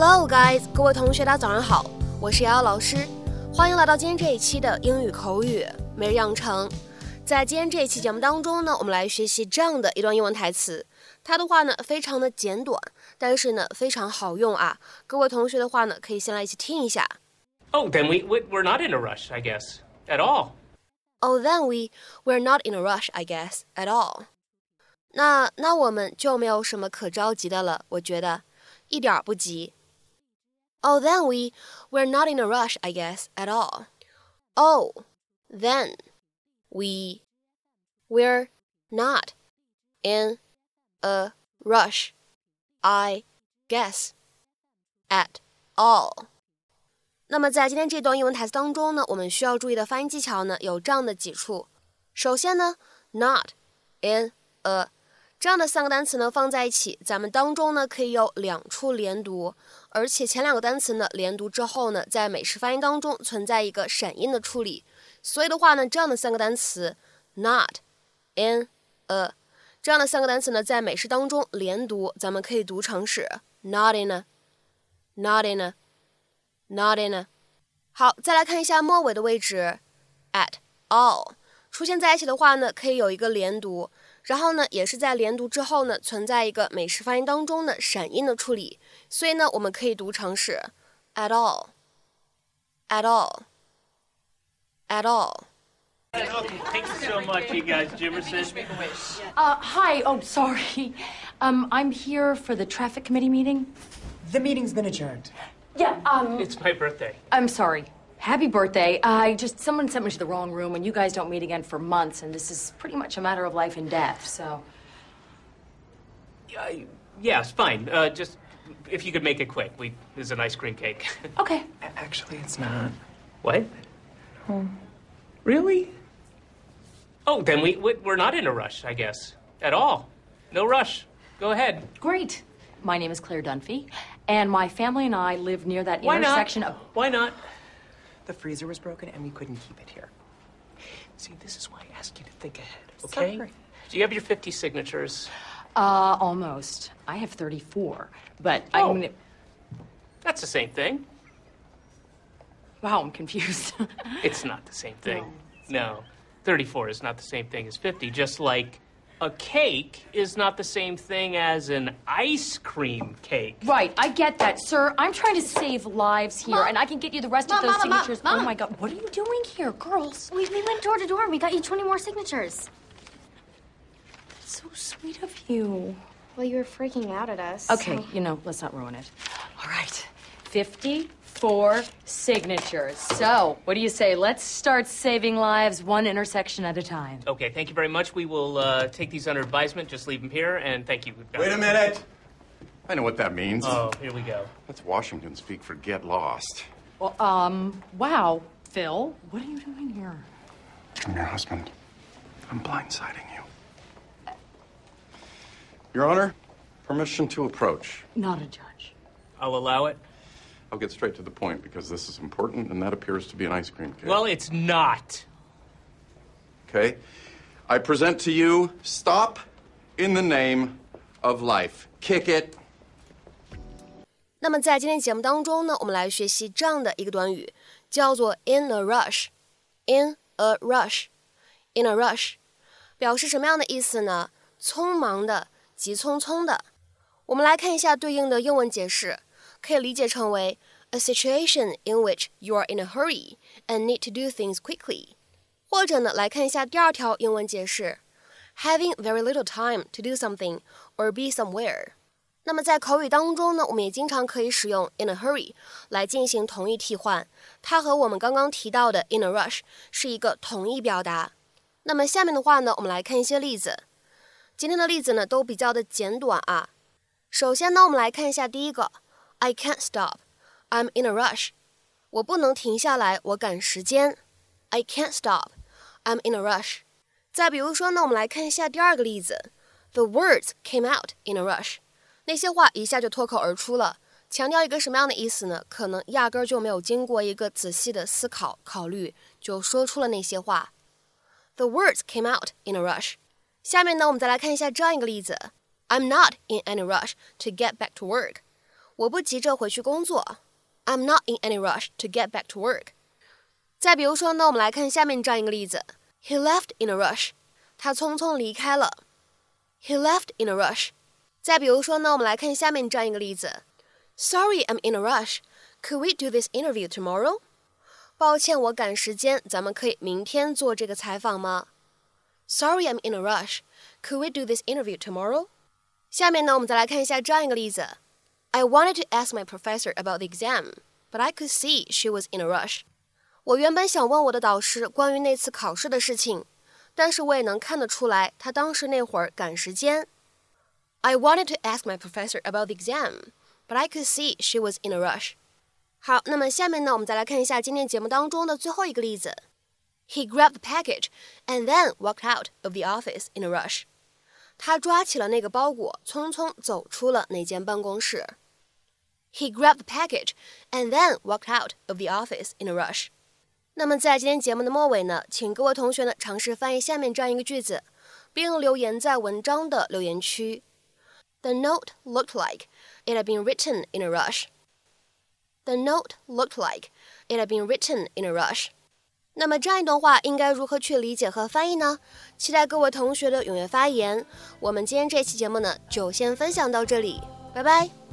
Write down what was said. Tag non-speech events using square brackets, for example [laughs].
Hello, guys，各位同学，大家早上好，我是瑶瑶老师，欢迎来到今天这一期的英语口语每日养成。在今天这一期节目当中呢，我们来学习这样的一段英文台词，它的话呢非常的简短，但是呢非常好用啊。各位同学的话呢，可以先来一起听一下。Oh, then we, we we're not in a rush, I guess, at all. Oh, then we we're not in a rush, I guess, at all. 那那我们就没有什么可着急的了，我觉得一点儿不急。Oh, then we we're not in a rush, I guess, at all. Oh, then we we're not in a rush, I guess, at all. 那么在今天这段英文台词当中呢，我们需要注意的发音技巧呢有这样的几处。首先呢，not in a 这样的三个单词呢放在一起，咱们当中呢可以有两处连读， 而且前两个单词呢连读之后呢，在美式发音当中存在一个闪音的处理。所以的话呢，这样的三个单词 not in a 这样的三个单词呢，在美式当中连读，咱们可以读成是 not in a，not in a。Not in a。好，再来看一下末尾的位置，at all 出现在一起的话呢，可以有一个连读，然后呢，也是在连读之后呢，存在一个美式发音当中的闪音的处理，所以呢，我们可以读成是 at all，at all，at all。Thank you so much, you guys. Jimerson. Uh, hi. Oh, sorry. [laughs] Um, I'm here for the traffic committee meeting. The meeting's been adjourned. Yeah. Um, It's my birthday. I'm sorry. Happy birthday. I just someone sent me to the wrong room, and you guys don't meet again for months, and this is pretty much a matter of life and death. So. Uh, yeah, it's fine. Uh, just if you could make it quick. We there's an ice cream cake. [laughs] Okay. Actually, it's not. what? Really? Oh, then we, we we're not in a rush, I guess, at all. No rush. Go ahead. Great. My name is Claire Dunphy, and my family and I live near that Why not? intersection of. Why not? The freezer was broken and we couldn't keep it here. See, this is why I ask you to think ahead. Okay. Sorry. Do you have your 50 signatures? Uh, almost. I have 34, but Oh. I'm. Gonna... That's the same thing. Wow, I'm confused. It's not the same thing. No. 34 is not the same thing as 50, just like a cake is not the same thing as an ice cream cake. Right, I get that, sir. I'm trying to save lives here, Mom. and I can get you the rest Mom, of those Mama, Mom, signatures. Mom. Oh my god, what are you doing here, girls? We, we went door to door and we got you 20 more signatures. So sweet of you. Well, you were freaking out at us. Okay, so- you know, let's not ruin it. All right, 54 signatures. So, what do you say? Let's start saving lives one intersection at a time. Okay, thank you very much. We will uh, take these under advisement. Just leave them here, and thank you. We've Wait a minute. I know what that means. Oh, here we go. That's Washington speak for get lost. Well, um, wow, Phil, what are you doing here? I'm your husband. I'm blindsiding you. Your Honor, permission to approach. Not a judge. I'll allow it. I'll get straight to the point because this is important and that appears to be an ice cream cake. Well, it's not. okay. I present to you Stop in the Name of Life. Kick it. 那么在今天节目当中呢，我们来学习这样的一个短语，叫做 in a rush。in a rush，in a rush，表示什么样的意思呢？匆忙的，急匆匆的。我们来看一下对应的英文解释， 可以理解成为 a situation in which you are in a hurry and need to do things quickly。或者呢，来看一下第二条英文解释，having very little time to do something or be somewhere。那么在口语当中呢，我们也经常可以使用 in a hurry 来进行同义替换，它和我们刚刚提到的 in a rush 是一个同义表达。那么下面的话呢，我们来看一些例子。今天的例子呢都比较的简短啊。首先呢，我们来看一下第一个 ，I can't stop, I'm in a rush。我不能停下来，我赶时间。I can't stop, I'm in a rush。再比如说呢，我们来看一下第二个例子，The words came out in a rush。那些话一下就脱口而出了，强调一个什么样的意思呢？可能压根儿就没有经过一个仔细的思考考虑，就说出了那些话。The words came out in a rush。下面呢，我们再来看一下这样一个例子：I'm not in any rush to get back to work。 我不急着回去工作。I'm not in any rush to get back to work。再比如说呢，我们来看下面这样一个例子：He left in a rush。他匆匆离开了。He left in a rush。再比如说呢，我们来看下面这样一个例子：Sorry, I'm in a rush. Could we do this interview tomorrow？抱歉，我赶时间，咱们可以明天做这个采访吗？Sorry, I'm in a rush. Could we do this interview tomorrow？下面呢，我们再来看一下这样一个例子 ：I wanted to ask my professor about the exam, but I could see she was in a rush。我原本想问我的导师关于那次考试的事情，但是我也能看得出来，他当时那会儿赶时间。I wanted to ask my professor about the exam, but I could see she was in a rush. 好，那么下面呢，我们再来看一下今天节目当中的最后一个例子。He grabbed the package and then walked out of the office in a rush. 他抓起了那个包裹，匆匆走出了那间办公室。He grabbed the package and then walked out of the office in a rush. 那么在今天节目的末尾呢，请各位同学呢尝试翻译下面这样一个句子，并留言在文章的留言区。The note looked like it had been written in a rush. The note looked like it had been written in a rush. 那么这样一段话应该如何去理解和翻译呢？期待各位同学的踊跃发言。我们今天这期节目呢，就先分享到这里，拜拜。